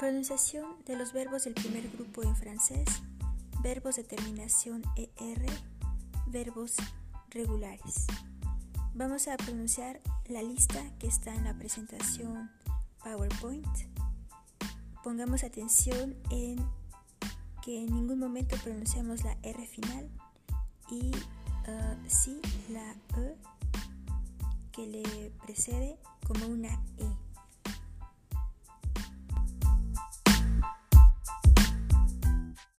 Pronunciación de los verbos del primer grupo en francés, verbos de terminación ER, verbos regulares. Vamos a pronunciar la lista que está en la presentación PowerPoint. Pongamos atención en que en ningún momento pronunciamos la R final y uh, sí la E que le precede como una